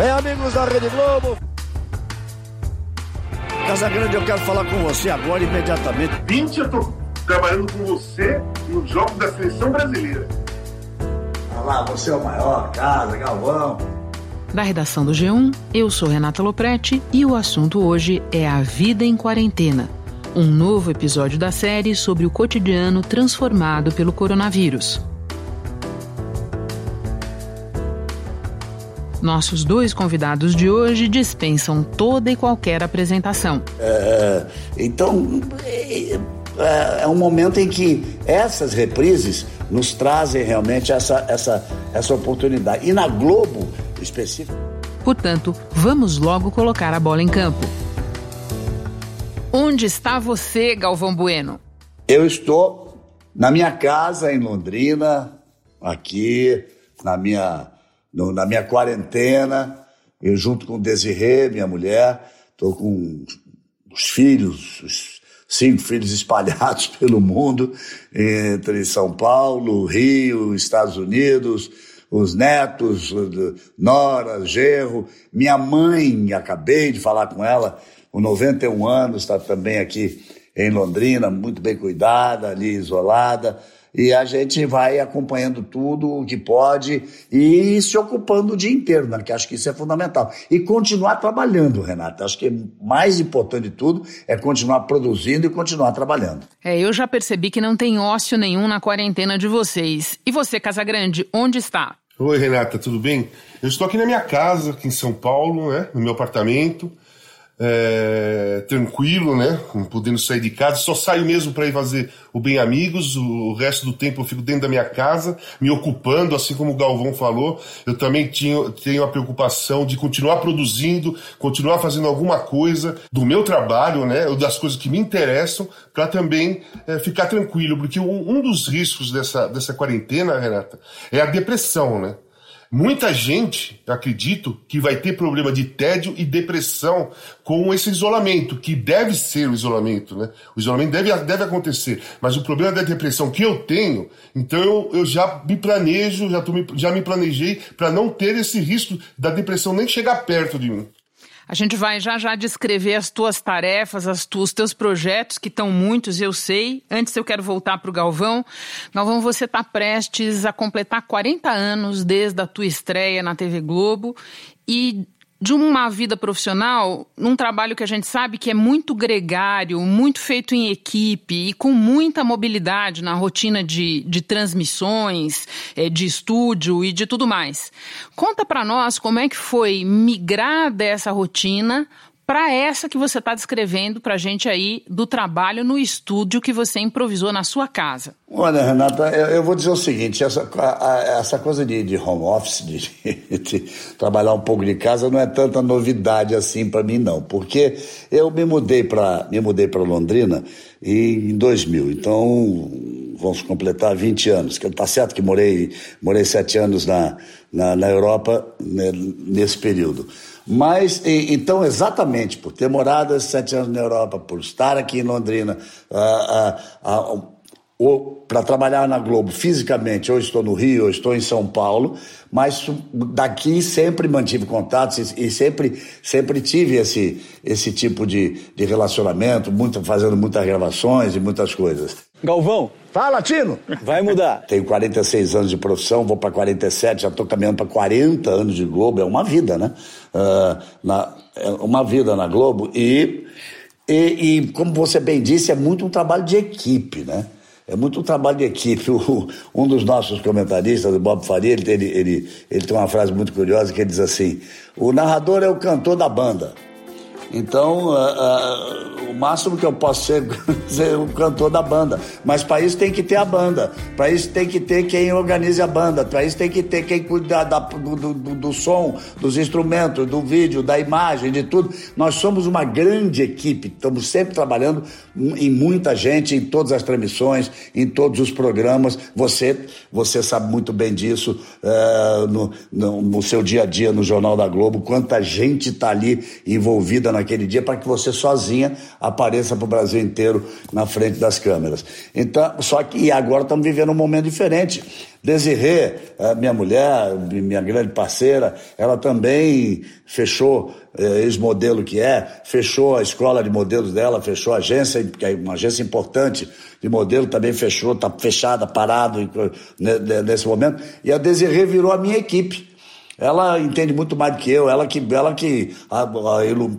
Bem, amigos da Rede Globo. Casagrande, eu quero falar com você agora, imediatamente. 20 eu tô trabalhando com você no jogo da seleção brasileira. Ah lá, você é o maior, casa, Galvão. Da redação do G1, eu sou Renata Loprete e o assunto hoje é a vida em quarentena. Um novo episódio da série sobre o cotidiano transformado pelo coronavírus. Nossos dois convidados de hoje dispensam toda e qualquer apresentação. É, então, é, é, um momento em que essas reprises nos trazem realmente essa, essa, essa oportunidade. E na Globo, específico. Portanto, vamos logo colocar a bola em campo. Onde está você, Galvão Bueno? Eu estou na minha casa em Londrina, aqui na minha no, na minha quarentena, eu junto com Desirê, minha mulher, estou com os filhos, os cinco filhos espalhados pelo mundo, entre São Paulo, Rio, Estados Unidos, os netos, Nora, Gerro, minha mãe, acabei de falar com ela, com 91 anos, está também aqui em Londrina, muito bem cuidada, ali isolada e a gente vai acompanhando tudo o que pode e se ocupando o dia inteiro, né? que acho que isso é fundamental. E continuar trabalhando, Renata. Acho que mais importante de tudo é continuar produzindo e continuar trabalhando. É, eu já percebi que não tem ócio nenhum na quarentena de vocês. E você, Casagrande, onde está? Oi, Renata, tudo bem? Eu estou aqui na minha casa, aqui em São Paulo, né? no meu apartamento é, tranquilo, né? Podendo sair de casa. Só saio mesmo para ir fazer o Bem Amigos. O, resto do tempo eu fico dentro da minha casa, me ocupando, assim como o Galvão falou. Eu também tinha, tenho a preocupação de continuar produzindo, continuar fazendo alguma coisa do meu trabalho, né? Ou das coisas que me interessam, para também é, ficar tranquilo. Porque um, um dos riscos dessa, dessa quarentena, Renata, é a depressão, né? Muita gente, acredito, que vai ter problema de tédio e depressão com esse isolamento, que deve ser o isolamento, né? O isolamento deve, deve acontecer, mas o problema da depressão que eu tenho, então eu, eu já me planejo, já, tô já me planejei para não ter esse risco da depressão nem chegar perto de mim. A gente vai já já descrever as tuas tarefas, as tu, os teus projetos, que estão muitos, eu sei. Antes eu quero voltar para o Galvão. Galvão, você está prestes a completar 40 anos desde a tua estreia na TV Globo e de uma vida profissional, num trabalho que a gente sabe que é muito gregário, muito feito em equipe e com muita mobilidade na rotina de, de transmissões, eh, de estúdio e de tudo mais. Conta para nós como é que foi migrar dessa rotina para essa que você está descrevendo para a gente aí do trabalho no estúdio que você improvisou na sua casa. Olha, Renata, eu, vou dizer o seguinte: essa, a, essa coisa de, de, home office, de, de, trabalhar um pouco de casa, não é tanta novidade assim para mim, não, porque eu me mudei para me mudei para Londrina em 2000, então vamos completar 20 anos. Que tá certo que morei morei sete anos na, na, na Europa né, nesse período. Mas, e, então, exatamente por ter morado esses sete anos na Europa, por estar aqui em Londrina, uh, uh, uh, para trabalhar na Globo fisicamente, ou estou no Rio, ou estou em São Paulo, mas daqui sempre mantive contatos e, e sempre, sempre tive esse, esse tipo de, de relacionamento, muito, fazendo muitas gravações e muitas coisas. Galvão, Fala, Tino! Vai mudar. Tenho 46 anos de profissão, vou para 47, já estou caminhando para 40 anos de Globo. É uma vida, né? Uh, na, é uma vida na Globo. E, e, e, como você bem disse, é muito um trabalho de equipe, né? É muito um trabalho de equipe. O, um dos nossos comentaristas, o Bob Faria, ele, ele, ele, ele tem uma frase muito curiosa que ele diz assim: o narrador é o cantor da banda. Então, uh, uh, o máximo que eu posso ser, ser o cantor da banda. Mas para isso tem que ter a banda. Para isso tem que ter quem organize a banda. Para isso tem que ter quem cuida da, do, do, do, som, dos instrumentos, do vídeo, da imagem, de tudo. Nós somos uma grande equipe. Estamos sempre trabalhando em muita gente, em todas as transmissões, em todos os programas. Você, você sabe muito bem disso uh, no, no, no seu dia a dia no Jornal da Globo. Quanta gente está ali envolvida na naquele dia para que você sozinha apareça para o Brasil inteiro na frente das câmeras. Então, só que agora estamos vivendo um momento diferente. Desirê, minha mulher, minha grande parceira, ela também fechou, eh, ex-modelo que é, fechou a escola de modelos dela, fechou a agência, que é uma agência importante de modelo, também fechou, está fechada, parado né, nesse momento. E a Desirê virou a minha equipe. Ela entende muito mais do que eu, ela que, ela que a, a,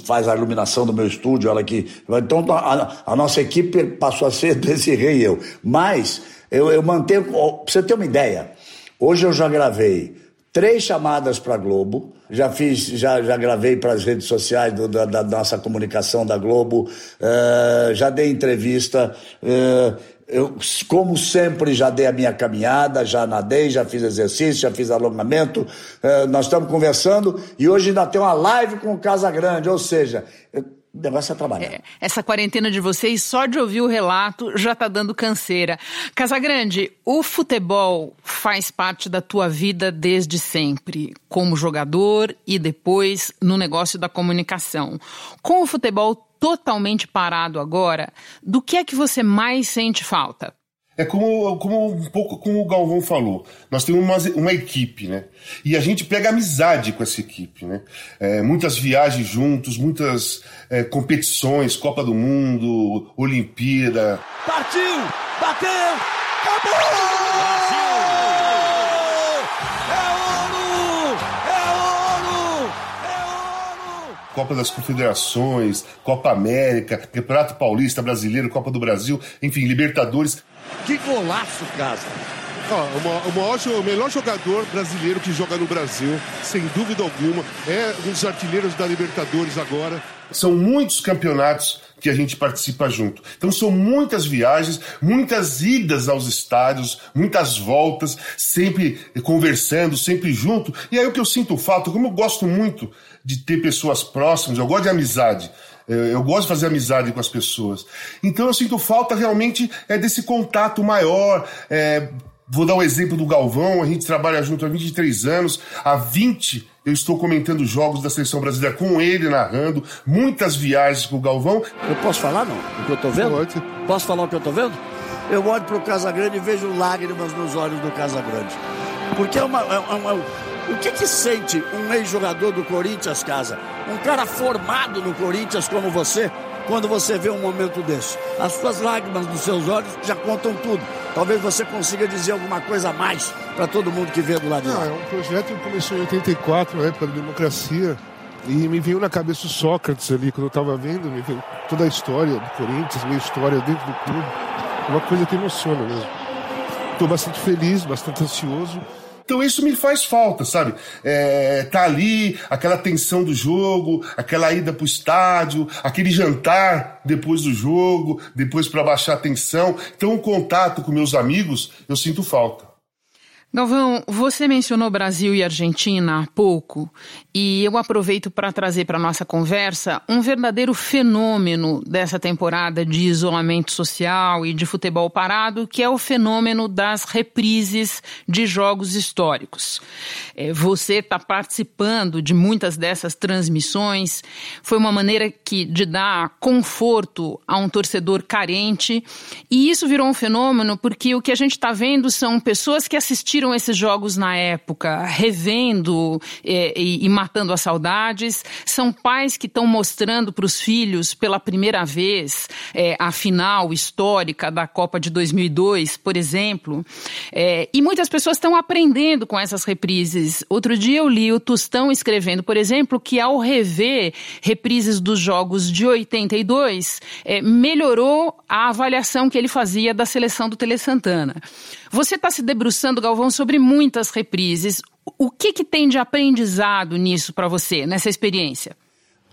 faz a iluminação do meu estúdio, ela que. Então a, a nossa equipe passou a ser desse rei eu. Mas eu, eu mantenho. Pra você ter uma ideia, hoje eu já gravei três chamadas para Globo, já fiz, já, já gravei para as redes sociais do, da, da, nossa comunicação da Globo, uh, já dei entrevista. Uh, eu, como sempre, já dei a minha caminhada, já nadei, já fiz exercício, já fiz alongamento. Uh, nós estamos conversando e hoje ainda tem uma live com o Casa Grande, ou seja, o negócio é trabalhar. É, essa quarentena de vocês, só de ouvir o relato, já tá dando canseira. Casagrande, o futebol faz parte da tua vida desde sempre, como jogador e depois no negócio da comunicação. Com o futebol totalmente parado agora, do que é que você mais sente falta? É como, como um pouco como o Galvão falou. Nós temos uma, uma equipe, né? E a gente pega amizade com essa equipe, né? É, muitas viagens juntos, muitas é, competições, Copa do Mundo, Olimpíada. Partiu! Bateu! Acabou! Copa das Confederações, Copa América, Campeonato Paulista Brasileiro, Copa do Brasil, enfim, Libertadores. Que golaço, Casa! Oh, o, maior, o melhor jogador brasileiro que joga no Brasil, sem dúvida alguma, é um dos artilheiros da Libertadores agora. São muitos campeonatos que a gente participa junto. Então são muitas viagens, muitas idas aos estádios, muitas voltas, sempre conversando, sempre junto. E aí o que eu sinto falta, como eu gosto muito de ter pessoas próximas, eu gosto de amizade. Eu gosto de fazer amizade com as pessoas. Então eu sinto falta realmente é desse contato maior. É, vou dar o um exemplo do Galvão, a gente trabalha junto há 23 anos, há 20 eu estou comentando jogos da seleção brasileira com ele narrando, muitas viagens com o Galvão. Eu posso falar não? O que eu estou vendo? Pode. Posso falar o que eu estou vendo? Eu olho para o Casagrande e vejo lágrimas nos olhos do Casagrande. Porque é uma, é uma, é o que que sente um ex-jogador do Corinthians, Casa? Um cara formado no Corinthians como você, quando você vê um momento desse? As suas lágrimas nos seus olhos já contam tudo. Talvez você consiga dizer alguma coisa a mais para todo mundo que vê do lado de lá. É um projeto que começou em 84, na época da democracia. E me veio na cabeça o Sócrates ali, quando eu estava vendo, me veio toda a história do Corinthians, minha história dentro do clube. Uma coisa que emociona mesmo. Estou bastante feliz, bastante ansioso. Então isso me faz falta, sabe? É, tá ali, aquela tensão do jogo, aquela ida pro estádio, aquele jantar depois do jogo, depois para baixar a tensão. Então o contato com meus amigos, eu sinto falta. Galvão, você mencionou Brasil e Argentina há pouco, e eu aproveito para trazer para a nossa conversa um verdadeiro fenômeno dessa temporada de isolamento social e de futebol parado, que é o fenômeno das reprises de jogos históricos. É, você está participando de muitas dessas transmissões, foi uma maneira que, de dar conforto a um torcedor carente, e isso virou um fenômeno porque o que a gente está vendo são pessoas que assistiram assistiram esses jogos na época, revendo é, e, e, matando as saudades. São pais que estão mostrando para os filhos pela primeira vez é, a final histórica da Copa de 2002, por exemplo. É, e muitas pessoas estão aprendendo com essas reprises. Outro dia eu li o Tostão escrevendo, por exemplo, que ao rever reprises dos jogos de 82, é, melhorou a avaliação que ele fazia da seleção do Tele Santana. Você está se debruçando, Galvão, sobre muitas reprises. O que, que tem de aprendizado nisso para você, nessa experiência?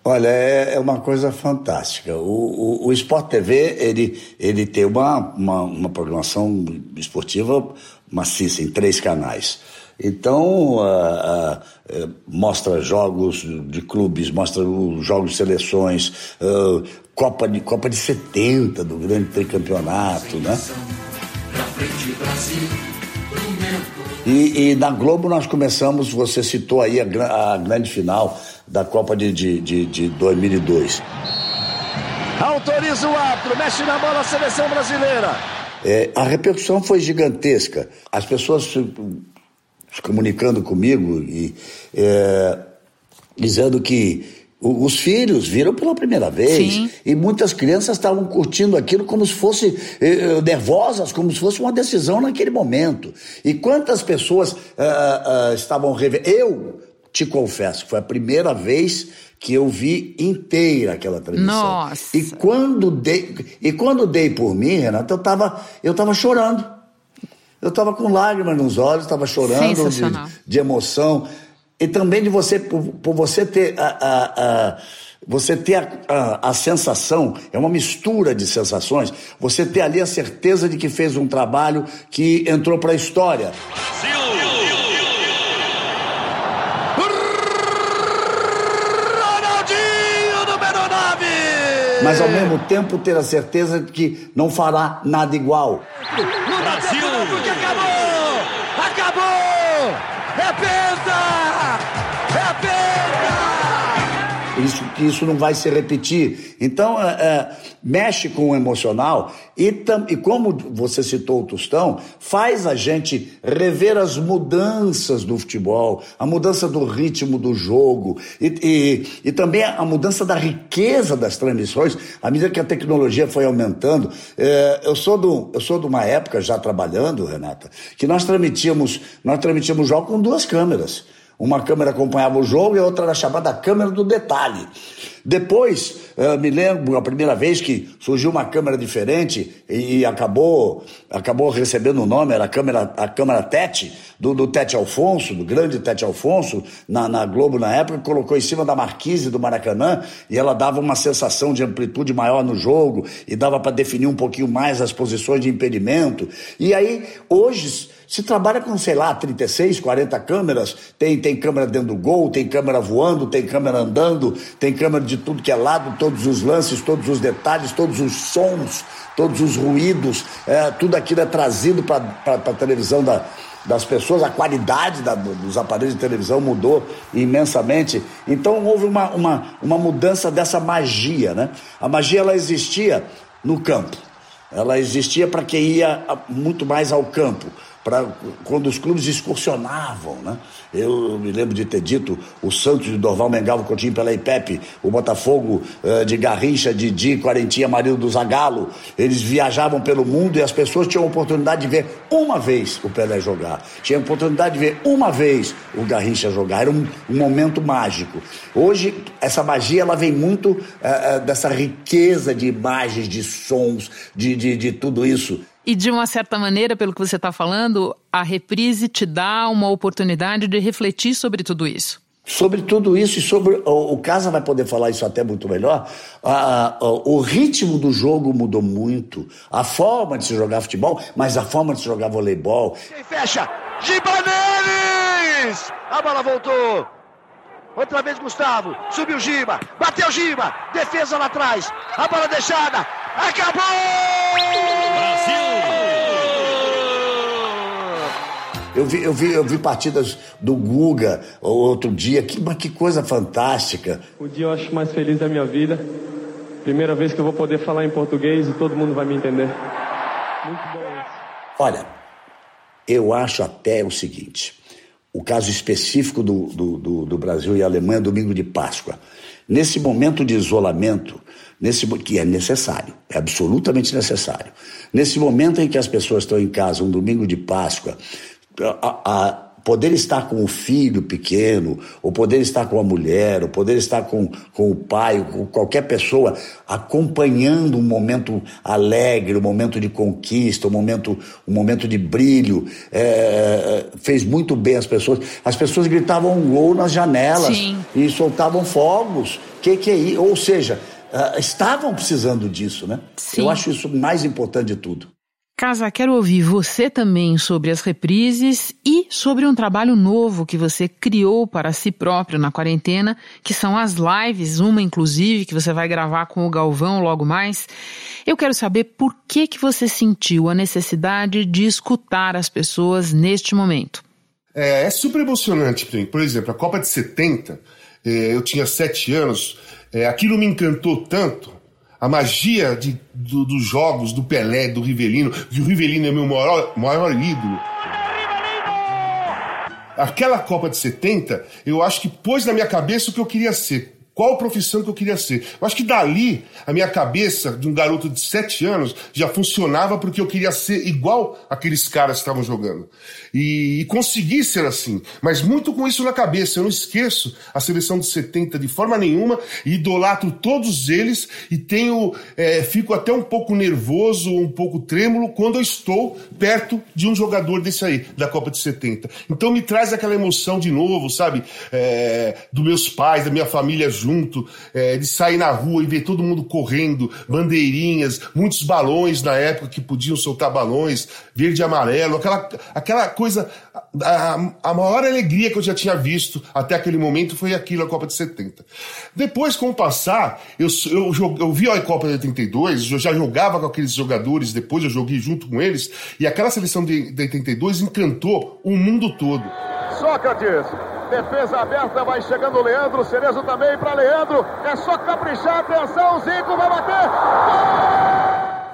Olha, é, é, uma coisa fantástica. O, o, o Sport TV, ele, ele tem uma, uma, uma programação esportiva maciça em três canais. Então, uh, uh, mostra jogos de clubes, mostra jogos de seleções, uh, Copa, de, Copa de 70 do grande tricampeonato, né? frente, Brasil, E, e, na Globo nós começamos, você citou aí a, a grande final da Copa de, de, de, de 2002. Autoriza o árbitro, mexe na bola a seleção brasileira. É, a repercussão foi gigantesca. As pessoas se, se comunicando comigo e é, dizendo que os filhos viram pela primeira vez Sim. e muitas crianças estavam curtindo aquilo como se fosse eh, eh nervosas, como se fosse uma decisão naquele momento. E quantas pessoas uh, uh, estavam revendo? Eu te confesso que foi a primeira vez que eu vi inteira aquela transmissão. Nossa. E quando dei, e quando dei por mim, Renato, eu estava eu tava chorando. Eu estava com lágrimas nos olhos, estava chorando de, de emoção e também de você, por, por você ter a, a, a você ter a, a, a, sensação, é uma mistura de sensações, você ter ali a certeza de que fez um trabalho que entrou para a história. Brasil! Ronaldinho, número 9! Mas ao mesmo tempo ter a certeza de que não fará nada igual. Brasil! Acabou! Acabou! É penta! isso, isso não vai se repetir. Então, é, é, mexe com o emocional e, tam, e, como você citou o Tostão, faz a gente rever as mudanças do futebol, a mudança do ritmo do jogo e, e, e também a mudança da riqueza das transmissões, à medida que a tecnologia foi aumentando. É, eu, sou do, eu sou de uma época, já trabalhando, Renata, que nós transmitíamos, nós transmitíamos jogo com duas câmeras. Uma câmera acompanhava o jogo e a outra era chamada câmera do detalhe. Depois, me lembro a primeira vez que surgiu uma câmera diferente e, acabou, acabou recebendo o nome, era a câmera, a câmera Tete, do, do Tete Alfonso, do grande Tete Alfonso, na, na Globo na época, colocou em cima da marquise do Maracanã e ela dava uma sensação de amplitude maior no jogo e dava para definir um pouquinho mais as posições de impedimento. E aí, hoje se trabalha com, sei lá, 36, 40 câmeras, tem, tem câmera dentro do gol, tem câmera voando, tem câmera andando, tem câmera de tudo que é lado, todos os lances, todos os detalhes, todos os sons, todos os ruídos, é, tudo aquilo é trazido para a televisão da, das pessoas, a qualidade da, dos aparelhos de televisão mudou imensamente. Então houve uma, uma, uma mudança dessa magia, né? A magia ela existia no campo. Ela existia para quem ia muito mais ao campo para quando os clubes excursionavam, né? Eu, me lembro de ter dito o Santos de Dorval Mengalvo Coutinho pela IPEP, o Botafogo uh, de Garrincha, Didi, Quarentinha, marido do Zagalo, eles viajavam pelo mundo e as pessoas tinham a oportunidade de ver uma vez o Pelé jogar, tinham a oportunidade de ver uma vez o Garrincha jogar, era um, um momento mágico. Hoje, essa magia ela vem muito uh, uh, dessa riqueza de imagens, de sons, de, de, de tudo isso. E de uma certa maneira, pelo que você está falando, a reprise te dá uma oportunidade de refletir sobre tudo isso. Sobre tudo isso e sobre. O, o Casa vai poder falar isso até muito melhor. A, a, o ritmo do jogo mudou muito. A forma de se jogar futebol, mas a forma de se jogar voleibol. Quem fecha? Gibanelis! A bola voltou. Outra vez Gustavo. Subiu Giba. Bateu Giba. Defesa lá atrás. A bola deixada. Acabou! Eu vi, eu, vi, eu vi partidas do Guga outro dia, que, mas que coisa fantástica. O dia eu acho mais feliz da minha vida. Primeira vez que eu vou poder falar em português e todo mundo vai me entender. Muito bom isso. Olha, eu acho até o seguinte: o caso específico do, do, do, do Brasil e Alemanha, domingo de Páscoa. Nesse momento de isolamento, nesse que é necessário, é absolutamente necessário. Nesse momento em que as pessoas estão em casa, um domingo de Páscoa, a, a poder estar com o filho pequeno, ou poder estar com a mulher, ou poder estar com, com o pai, ou com qualquer pessoa, acompanhando um momento alegre, um momento de conquista, um momento, um momento de brilho, é, fez muito bem as pessoas. As pessoas gritavam um gol nas janelas Sim. e soltavam fogos. Que que é isso? Ou seja, uh, estavam precisando disso, né? Sim. Eu acho isso mais importante de tudo. Casa, quero ouvir você também sobre as reprises e sobre um trabalho novo que você criou para si próprio na quarentena, que são as lives, uma inclusive que você vai gravar com o Galvão logo mais. Eu quero saber por que que você sentiu a necessidade de escutar as pessoas neste momento. É, é super emocionante. Por exemplo, a Copa de 70, é, eu tinha sete anos, é, aquilo me encantou tanto. A magia de, do, dos jogos, do Pelé, do Rivelino, que o Rivelino é meu maior, maior ídolo. Aquela Copa de 70, eu acho que pôs na minha cabeça o que eu queria ser qual profissão que eu queria ser. Eu acho que dali, a minha cabeça de um garoto de 7 anos já funcionava porque eu queria ser igual aqueles caras que estavam jogando. E, e consegui ser assim, mas muito com isso na cabeça. Eu não esqueço a seleção de 70 de forma nenhuma, idolatro todos eles e tenho, é, fico até um pouco nervoso, um pouco trêmulo quando eu estou perto de um jogador desse aí, da Copa de 70. Então me traz aquela emoção de novo, sabe? É, dos meus pais, da minha família junto junto, é, de sair na rua e ver todo mundo correndo, bandeirinhas, muitos balões na época que podiam soltar balões, verde e amarelo, aquela, aquela coisa. A, a maior alegria que eu já tinha visto até aquele momento foi aquilo, a Copa de 70. Depois, com o passar, eu, eu, eu, vi a Copa de 82, eu já jogava com aqueles jogadores, depois eu joguei junto com eles, e aquela seleção de, de 82 encantou o mundo todo. Sócrates, Defesa aberta, vai chegando o Leandro. Cerezo também para Leandro. É só caprichar. Atenção, Zico vai bater.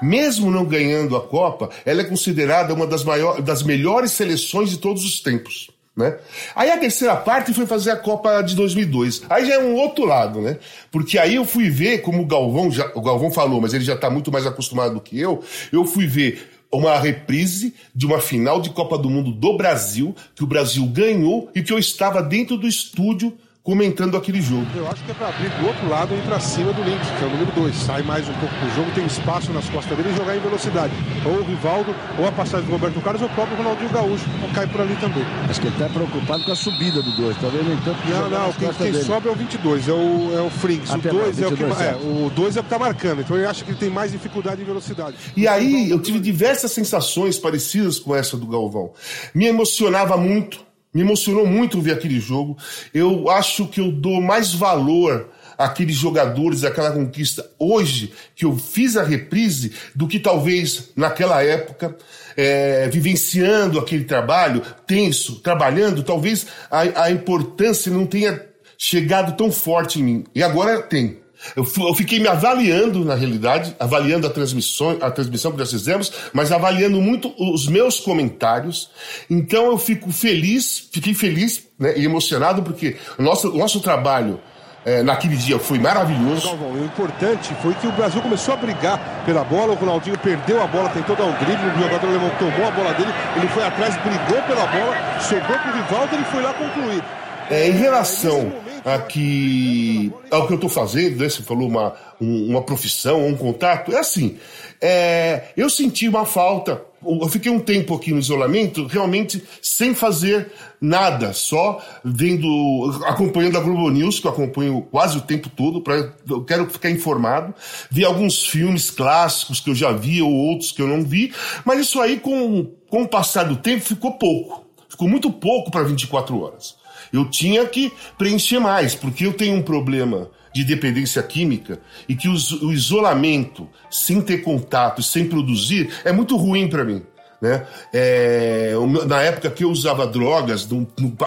Mesmo não ganhando a Copa, ela é considerada uma das, maiores, das melhores seleções de todos os tempos. Né? Aí a terceira parte foi fazer a Copa de 2002. Aí já é um outro lado, né? Porque aí eu fui ver, como o Galvão, já, o Galvão falou, mas ele já está muito mais acostumado do que eu, eu fui ver uma reprise de uma final de Copa do Mundo do Brasil, que o Brasil ganhou e que eu estava dentro do estúdio comentando aquele jogo. Eu acho que é para abrir do outro lado e ir para cima do Lynx, que é o número 2. Sai mais um pouco do jogo, tem espaço nas costas dele e jogar em velocidade. Ou o Rivaldo, ou a passagem do Roberto Carlos, ou o próprio Ronaldinho Gaúcho, cai por ali também. Acho que ele está preocupado com a subida do 2, tá vendo? Então, não, não, quem, quem sobe é o 22, é o, é o Frings. O 2 é o que é, o 2 é o que tá marcando, então eu acho que ele tem mais dificuldade em velocidade. E aí eu tive diversas sensações parecidas com essa do Galvão. Me emocionava muito me emocionou muito ver aquele jogo. Eu acho que eu dou mais valor àqueles jogadores, àquela conquista hoje que eu fiz a reprise do que talvez naquela época, é, vivenciando aquele trabalho tenso, trabalhando, talvez a, a importância não tenha chegado tão forte em mim. E agora tem. Eu, fiquei me avaliando, na realidade, avaliando a transmissão, a transmissão que nós fizemos, mas avaliando muito os meus comentários. Então eu fico feliz, fiquei feliz né, e emocionado, porque o nosso, o nosso trabalho é, naquele dia foi maravilhoso. O importante foi que o Brasil começou a brigar pela bola, o Ronaldinho perdeu a bola, tentou dar um drible, o jogador alemão tomou a bola dele, ele foi atrás, brigou pela bola, sobrou pro Rivaldo, ele foi lá concluir. É, em relação a que, ao que eu estou fazendo, né? você falou uma, um, uma profissão, um contato, é assim, é, eu senti uma falta, eu fiquei um tempo aqui no isolamento, realmente sem fazer nada, só vendo, acompanhando a Globo News, que eu acompanho quase o tempo todo, pra, eu quero ficar informado, vi alguns filmes clássicos que eu já vi ou outros que eu não vi, mas isso aí com, com o passar do tempo ficou pouco, ficou muito pouco para 24 horas. Eu tinha que preencher mais, porque eu tenho um problema de dependência química e que o isolamento, sem ter contato, sem produzir, é muito ruim para mim. Né? É, na época que eu usava drogas,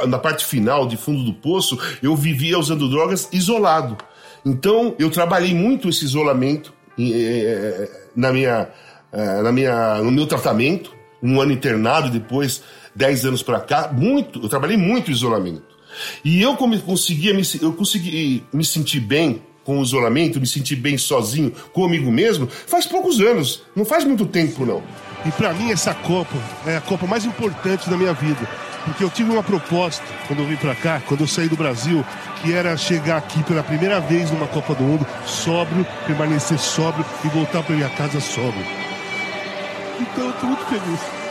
na parte final, de fundo do poço, eu vivia usando drogas isolado. Então, eu trabalhei muito esse isolamento é, na minha, é, na minha, no meu tratamento, um ano internado, depois, dez anos para cá, muito, eu trabalhei muito isolamento. E eu conseguia me, eu consegui me sentir bem com o isolamento, me sentir bem sozinho comigo mesmo, faz poucos anos, não faz muito tempo não. E para mim essa Copa é a Copa mais importante da minha vida, porque eu tive uma proposta quando eu vim para cá, quando eu saí do Brasil, que era chegar aqui pela primeira vez numa Copa do Mundo, sóbrio, permanecer sóbrio e voltar para minha casa sóbrio. Então eu tô muito feliz.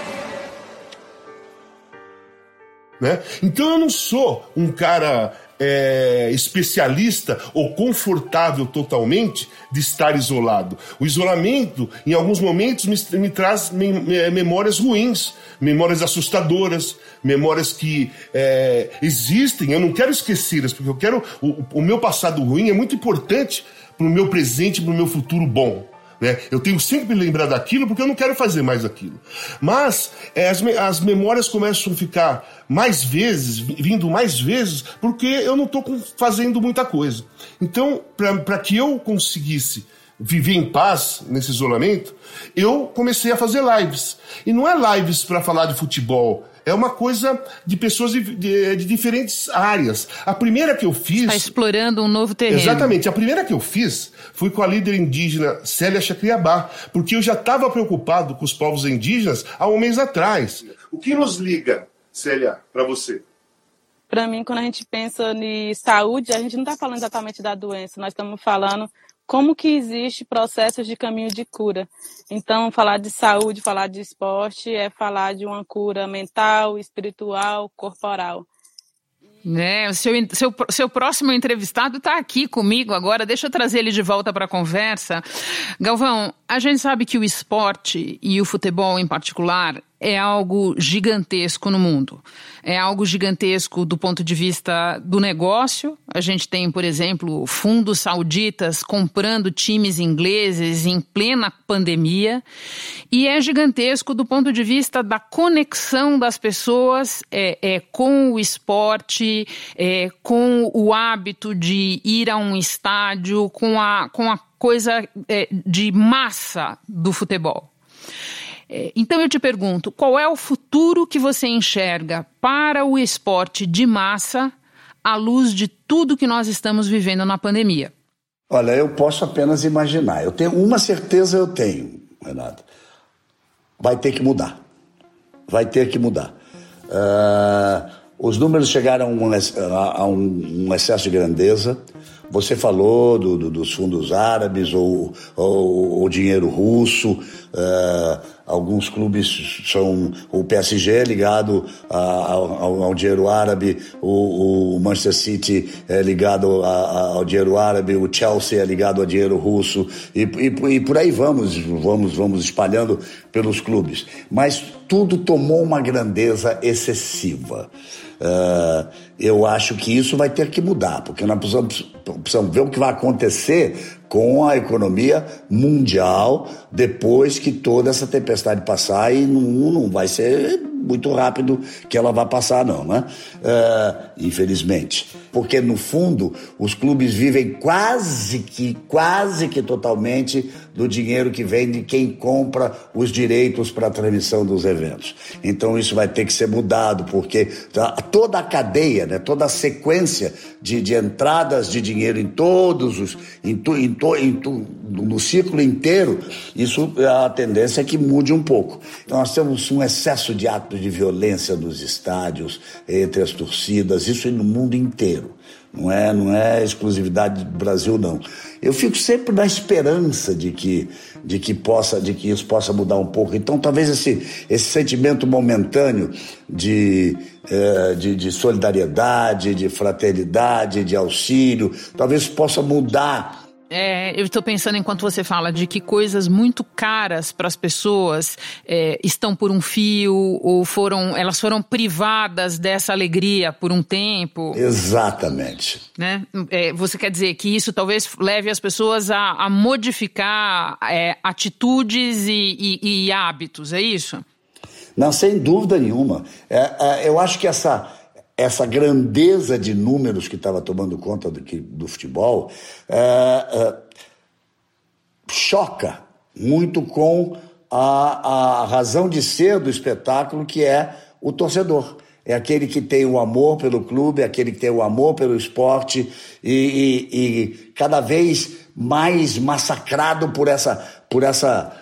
Né? Então eu não sou um cara é, especialista ou confortável totalmente de estar isolado. O isolamento, em alguns momentos, me, me traz me, me, memórias ruins, memórias assustadoras, memórias que é, existem, eu não quero esquecê-las, porque eu quero. O, o meu passado ruim é muito importante para o meu presente e para o meu futuro bom. Né? Eu tenho sempre que lembrar daquilo porque eu não quero fazer mais aquilo. Mas é, as, as memórias começam a ficar mais vezes, vindo mais vezes, porque eu não estou fazendo muita coisa. Então, para que eu conseguisse viver em paz nesse isolamento, eu comecei a fazer lives. E não é lives para falar de futebol, é uma coisa de pessoas de, de, de, diferentes áreas. A primeira que eu fiz. Está explorando um novo terreno. Exatamente. A primeira que eu fiz foi com a líder indígena Célia Chacriabá, porque eu já estava preocupado com os povos indígenas há um mês atrás. O que nos liga, Célia, para você? Para mim, quando a gente pensa em saúde, a gente não está falando exatamente da doença, nós estamos falando como que existe processos de caminho de cura. Então, falar de saúde, falar de esporte é falar de uma cura mental, espiritual, corporal. Né, o seu, seu, seu próximo entrevistado está aqui comigo agora, deixa eu trazer ele de volta para a conversa. Galvão, a gente sabe que o esporte e o futebol em particular é algo gigantesco no mundo. É algo gigantesco do ponto de vista do negócio. A gente tem, por exemplo, fundos sauditas comprando times ingleses em plena pandemia. E é gigantesco do ponto de vista da conexão das pessoas é, é com o esporte, é, com o hábito de ir a um estádio, com a, com a coisa é, de massa do futebol. É, então eu te pergunto, qual é o futuro que você enxerga para o esporte de massa à luz de tudo que nós estamos vivendo na pandemia? Olha, eu posso apenas imaginar. Eu tenho uma certeza, eu tenho, Renato. Vai ter que mudar. Vai ter que mudar. Uh, os números chegaram a um, excesso de grandeza. Você falou do, do, dos fundos árabes ou, o dinheiro russo. Uh, alguns clubes são. O PSG ligado a, ao, ao, dinheiro árabe, o, o, Manchester City é ligado a, ao dinheiro árabe, o Chelsea é ligado ao dinheiro russo, e, e, e por aí vamos, vamos, vamos espalhando pelos clubes. Mas tudo tomou uma grandeza excessiva. Uh, eu acho que isso vai ter que mudar, porque nós precisamos, precisamos ver o que vai acontecer com a economia mundial depois que toda essa tempestade passar e não, não vai ser muito rápido que ela vai passar não, né? Uh, infelizmente, porque no fundo os clubes vivem quase que quase que totalmente do dinheiro que vem de quem compra os direitos para a transmissão dos eventos. Então isso vai ter que ser mudado porque tá, toda a cadeia, né? Toda a sequência de, de entradas de dinheiro em todos os em, tu, em to, em tu, no ciclo inteiro, isso a tendência é que mude um pouco. Então nós temos um excesso de atos de violência nos estádios, entre as torcidas, isso no mundo inteiro. Não é, não é exclusividade do Brasil não. Eu fico sempre na esperança de que, de que possa, de que isso possa mudar um pouco. Então, talvez esse, esse sentimento momentâneo de, eh, de, de solidariedade, de fraternidade, de auxílio, talvez possa mudar é, eu estou pensando enquanto você fala de que coisas muito caras para as pessoas é, estão por um fio ou foram, elas foram privadas dessa alegria por um tempo. Exatamente. Né? É, você quer dizer que isso talvez leve as pessoas a, a modificar é, atitudes e, e, e, hábitos, é isso? Não, sem dúvida nenhuma. É, é, eu acho que essa essa grandeza de números que estava tomando conta do, do futebol é, é, choca muito com a, a razão de ser do espetáculo, que é o torcedor. É aquele que tem o amor pelo clube, é aquele que tem o amor pelo esporte e, e, e cada vez mais massacrado por essa, por essa,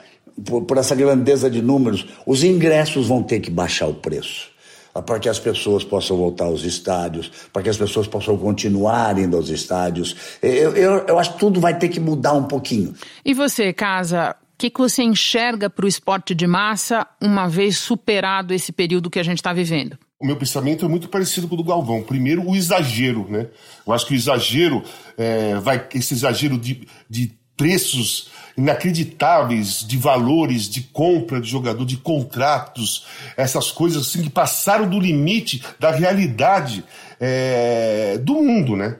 por, por essa grandeza de números. Os ingressos vão ter que baixar o preço para que as pessoas possam voltar aos estádios, para que as pessoas possam continuar indo aos estádios. Eu, eu, eu acho que tudo vai ter que mudar um pouquinho. E você, Casa, o que, que você enxerga para o esporte de massa uma vez superado esse período que a gente está vivendo? O meu pensamento é muito parecido com o do Galvão. Primeiro, o exagero, né? Eu acho que o exagero é, vai, esse exagero de, de preços inacreditáveis de valores de compra de jogador, de contratos, essas coisas assim que passaram do limite da realidade é, do mundo, né?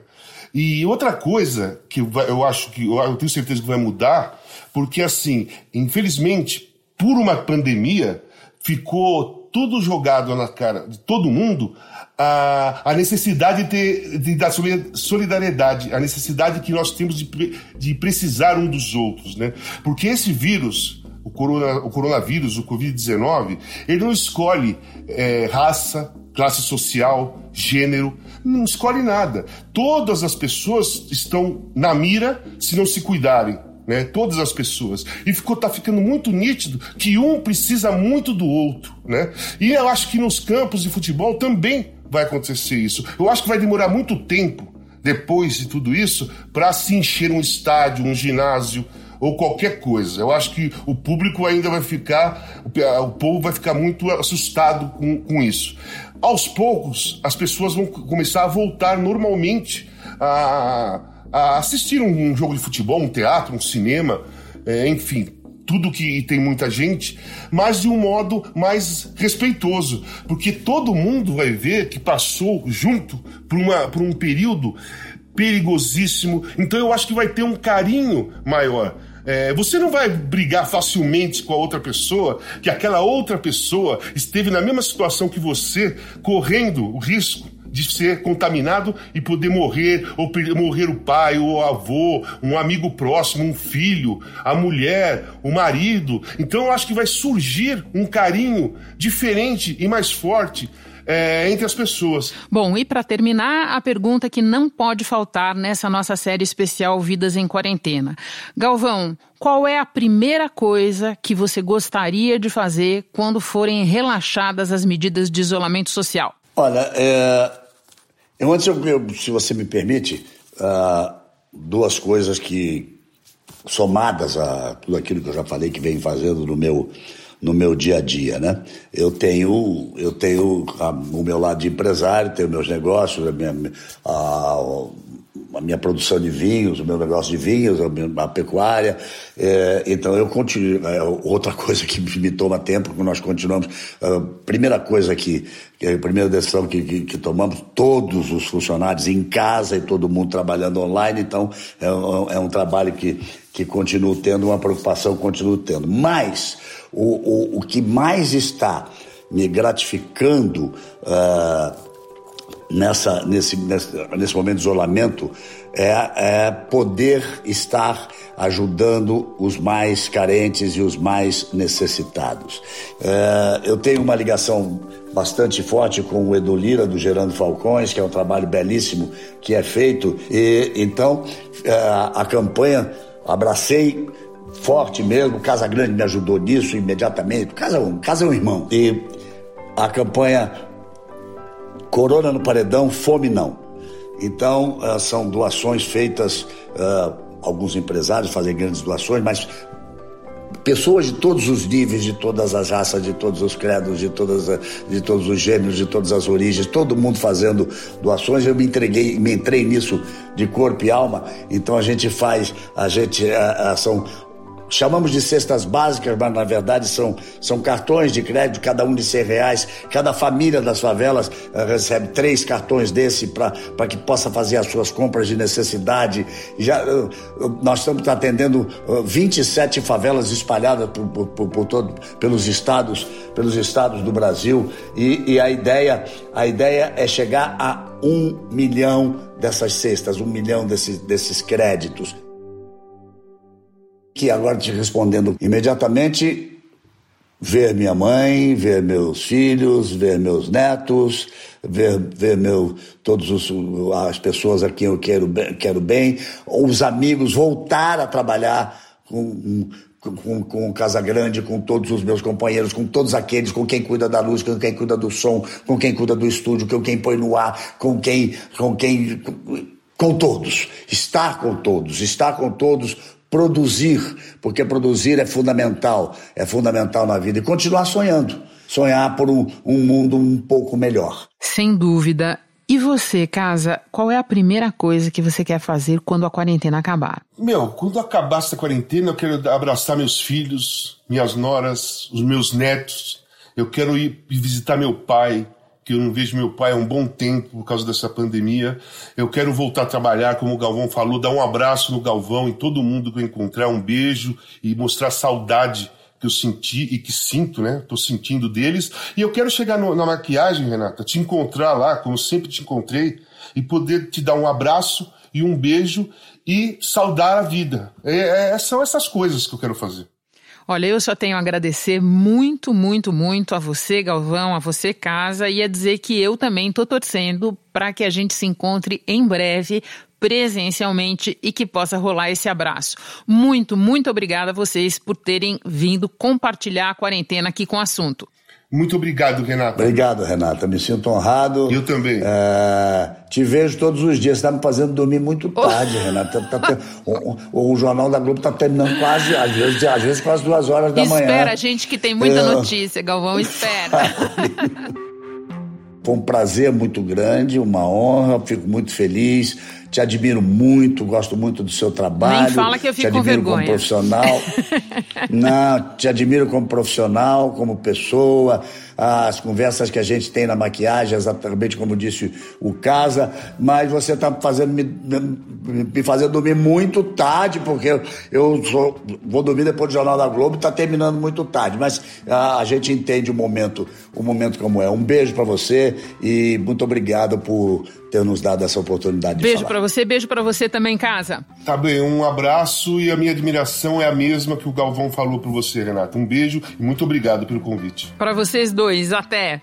E outra coisa que eu acho que eu tenho certeza que vai mudar, porque assim, infelizmente, por uma pandemia, ficou tudo jogado na cara de todo mundo a, a necessidade de, ter, de, da solidariedade, a necessidade que nós temos de, de precisar um dos outros, né? Porque esse vírus, o, corona, o coronavírus, o Covid-19, ele não escolhe é, raça, classe social, gênero, não escolhe nada. Todas as pessoas estão na mira se não se cuidarem. Né, todas as pessoas. E ficou, tá ficando muito nítido que um precisa muito do outro. Né? E eu acho que nos campos de futebol também vai acontecer isso. Eu acho que vai demorar muito tempo depois de tudo isso para se encher um estádio, um ginásio ou qualquer coisa. Eu acho que o público ainda vai ficar, o povo vai ficar muito assustado com, com isso. Aos poucos, as pessoas vão começar a voltar normalmente a, a assistir um, jogo de futebol, um teatro, um cinema, é, enfim, tudo que tem muita gente, mas de um modo mais respeitoso, porque todo mundo vai ver que passou junto por, uma, por um período perigosíssimo, então eu acho que vai ter um carinho maior. É, você não vai brigar facilmente com a outra pessoa, que aquela outra pessoa esteve na mesma situação que você, correndo o risco de ser contaminado e poder morrer, ou morrer o pai, o avô, um amigo próximo, um filho, a mulher, o marido. Então eu acho que vai surgir um carinho diferente e mais forte é, entre as pessoas. Bom, e para terminar, a pergunta que não pode faltar nessa nossa série especial Vidas em Quarentena. Galvão, qual é a primeira coisa que você gostaria de fazer quando forem relaxadas as medidas de isolamento social? Olha, é, eu antes, eu, eu, se você me permite, uh, duas coisas que, somadas a tudo aquilo que eu já falei que vem fazendo no meu, no meu dia a dia, né? Eu tenho, eu tenho a, o meu lado de empresário, tenho meus negócios, a minha, a, a minha produção de vinhos, o meu negócio de vinhos, a, a pecuária. É, então eu continuo. É, outra coisa que me toma tempo, que nós continuamos. A primeira coisa que, que a primeira decisão que, que, que, tomamos, todos os funcionários em casa e todo mundo trabalhando online, então é, é um trabalho que, que continuo tendo, uma preocupação continuo tendo. Mas o, o, o que mais está me gratificando. Uh, nessa, nesse, nesse, momento de isolamento é, é poder estar ajudando os mais carentes e os mais necessitados. É, eu tenho uma ligação bastante forte com o Edu Lira, do Gerando Falcões, que é um trabalho belíssimo que é feito. E então é, a campanha abracei forte mesmo, Casa Grande me ajudou nisso imediatamente. Casa, casa é um irmão. E a campanha Corona no paredão, fome não. Então, uh, são doações feitas, uh, alguns empresários fazem grandes doações, mas pessoas de todos os níveis, de todas as raças, de todos os credos, de, todas, de todos os gêneros, de todas as origens, todo mundo fazendo doações. Eu me entreguei, me entrei nisso de corpo e alma. Então a gente faz, a gente uh, são chamamos de cestas básicas, mas na verdade são, são cartões de crédito, cada um de 100 reais. Cada família das favelas uh, recebe três cartões desse para que possa fazer as suas compras de necessidade. Já, uh, nós estamos atendendo uh, 27 favelas espalhadas por, por, por, por, todo, pelos estados, pelos estados do Brasil e, e a ideia a ideia é chegar a um milhão dessas cestas, um milhão desses, desses créditos que agora te respondendo imediatamente, ver minha mãe, ver meus filhos, ver meus netos, ver, ver meu, todas as pessoas a quem eu quero, quero bem, os amigos, voltar a trabalhar com, com, com Casa Grande, com todos os meus companheiros, com todos aqueles, com quem cuida da luz, com quem cuida do som, com quem cuida do estúdio, com quem põe no ar, com quem, com quem, com todos, estar com todos, estar com todos produzir, porque produzir é fundamental, é fundamental na vida, e continuar sonhando, sonhar por um, um mundo um pouco melhor. Sem dúvida. E você, Casa, qual é a primeira coisa que você quer fazer quando a quarentena acabar? Meu, quando acabar essa quarentena, eu quero abraçar meus filhos, minhas noras, os meus netos. Eu quero ir visitar meu pai, que eu não vejo meu pai há um bom tempo por causa dessa pandemia. Eu quero voltar a trabalhar, como o Galvão falou, dar um abraço no Galvão e todo mundo que eu encontrar, um beijo e mostrar saudade que eu senti e que sinto, né? Tô sentindo deles. E eu quero chegar no, na maquiagem, Renata, te encontrar lá, como sempre te encontrei, e poder te dar um abraço e um beijo e saudar a vida. É, é, são essas coisas que eu quero fazer. Olha, eu só tenho a agradecer muito, muito, muito a você, Galvão, a você, Casa, e a dizer que eu também estou torcendo para que a gente se encontre em breve presencialmente e que possa rolar esse abraço. Muito, muito obrigada a vocês por terem vindo compartilhar a quarentena aqui com o assunto. Muito obrigado, Renata. Obrigado, Renata. Me sinto honrado. Eu também. É, te vejo todos os dias. Você está me fazendo dormir muito oh. tarde, oh. Renata. Tá, tá, o, o, Jornal da Globo está terminando quase, às vezes, às vezes quase duas horas da espera, manhã. Espera, gente que tem muita Eu... notícia, Galvão, espera. Foi um prazer muito grande, uma honra, fico muito feliz te admiro muito, gosto muito do seu trabalho. Nem fala que eu fico te admiro com como profissional. Não, te admiro como profissional, como pessoa. As conversas que a gente tem na maquiagem, exatamente como disse o Casa, mas você está fazendo me, me fazendo dormir muito tarde, porque eu sou, vou dormir depois do Jornal da Globo, está terminando muito tarde. Mas a, a, gente entende o momento, o momento como é. Um beijo para você e muito obrigado por ter nos dado essa oportunidade beijo de falar. Beijo para você, beijo para você também, Casa. Tá bem, um abraço e a minha admiração é a mesma que o Galvão falou para você, Renata. Um beijo e muito obrigado pelo convite. Para vocês até.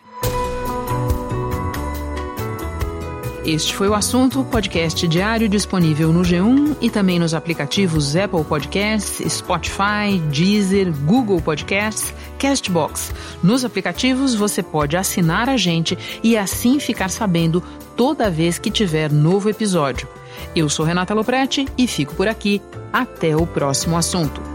Este foi o assunto, podcast diário disponível no G1 e também nos aplicativos Apple Podcasts, Spotify, Deezer, Google Podcasts, Castbox. Nos aplicativos você pode assinar a gente e assim ficar sabendo toda vez que tiver novo episódio. Eu sou Renata Loprete e fico por aqui. Até o próximo assunto.